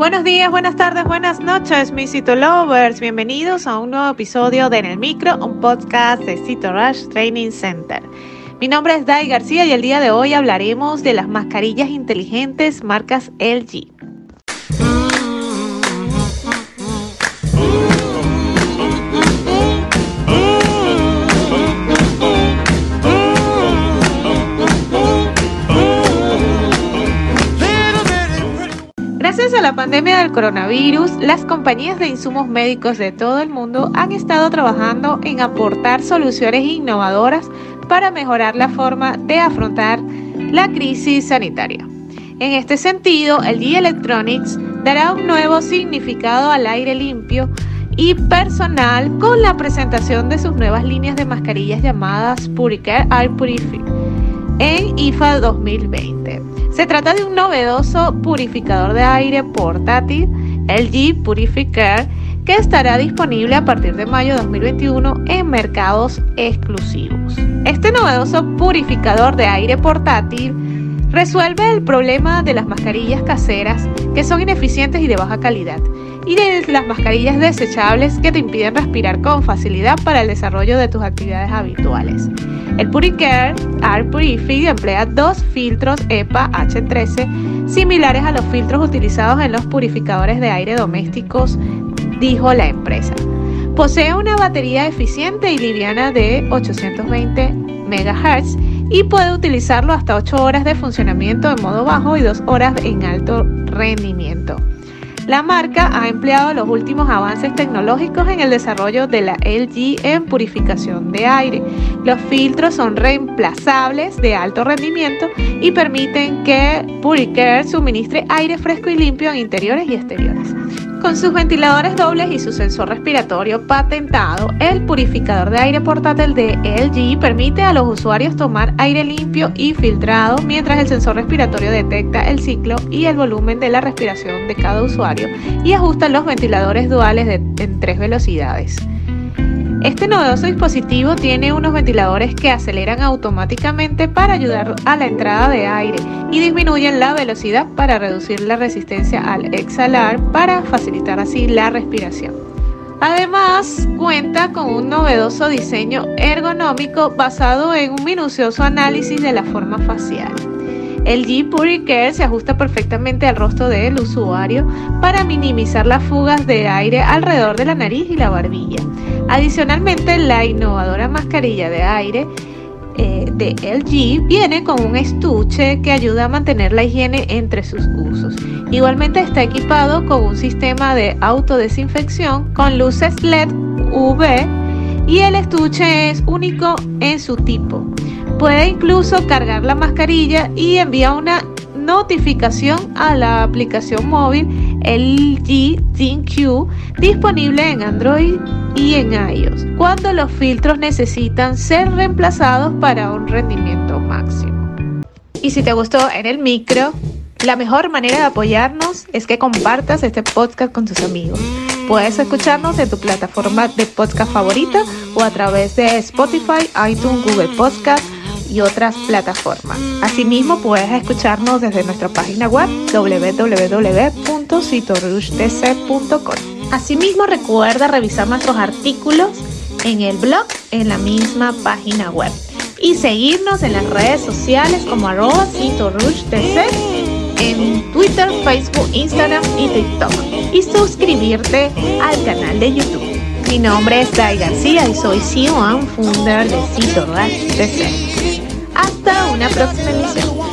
Buenos días, buenas tardes, buenas noches, mis Cito Lovers. Bienvenidos a un nuevo episodio de En el Micro, un podcast de Cito Rush Training Center. Mi nombre es Dai García y el día de hoy hablaremos de las mascarillas inteligentes marcas LG. La pandemia del coronavirus, las compañías de insumos médicos de todo el mundo han estado trabajando en aportar soluciones innovadoras para mejorar la forma de afrontar la crisis sanitaria. En este sentido, el G Electronics dará un nuevo significado al aire limpio y personal con la presentación de sus nuevas líneas de mascarillas llamadas Puricare Air Purifier en IFA 2020. Se trata de un novedoso purificador de aire portátil, LG Purifier, que estará disponible a partir de mayo de 2021 en mercados exclusivos. Este novedoso purificador de aire portátil resuelve el problema de las mascarillas caseras que son ineficientes y de baja calidad y de las mascarillas desechables que te impiden respirar con facilidad para el desarrollo de tus actividades habituales. El Puricare Air Purifier emplea dos filtros EPA H13 similares a los filtros utilizados en los purificadores de aire domésticos, dijo la empresa. Posee una batería eficiente y liviana de 820 MHz y puede utilizarlo hasta 8 horas de funcionamiento en modo bajo y 2 horas en alto rendimiento. La marca ha empleado los últimos avances tecnológicos en el desarrollo de la LG en purificación de aire. Los filtros son reemplazables de alto rendimiento y permiten que Puricare suministre aire fresco y limpio en interiores y exteriores. Con sus ventiladores dobles y su sensor respiratorio patentado, el purificador de aire portátil de LG permite a los usuarios tomar aire limpio y filtrado mientras el sensor respiratorio detecta el ciclo y el volumen de la respiración de cada usuario y ajusta los ventiladores duales en tres velocidades. Este novedoso dispositivo tiene unos ventiladores que aceleran automáticamente para ayudar a la entrada de aire y disminuyen la velocidad para reducir la resistencia al exhalar para facilitar así la respiración. Además, cuenta con un novedoso diseño ergonómico basado en un minucioso análisis de la forma facial. El G Puricare se ajusta perfectamente al rostro del usuario para minimizar las fugas de aire alrededor de la nariz y la barbilla. Adicionalmente, la innovadora mascarilla de aire eh, de LG viene con un estuche que ayuda a mantener la higiene entre sus usos. Igualmente está equipado con un sistema de autodesinfección con luces LED UV y el estuche es único en su tipo. Puede incluso cargar la mascarilla y envía una notificación a la aplicación móvil LG ThinQ disponible en Android y en iOS cuando los filtros necesitan ser reemplazados para un rendimiento máximo. Y si te gustó en el micro, la mejor manera de apoyarnos es que compartas este podcast con tus amigos. Puedes escucharnos en tu plataforma de podcast favorita o a través de Spotify, iTunes, Google Podcast y otras plataformas. Asimismo, puedes escucharnos desde nuestra página web www.citorushdc.com. Asimismo, recuerda revisar nuestros artículos en el blog en la misma página web y seguirnos en las redes sociales como arroba en Twitter, Facebook, Instagram y TikTok y suscribirte al canal de YouTube. Mi nombre es Dai García y soy CEO and founder de Cito Hasta una próxima emisión.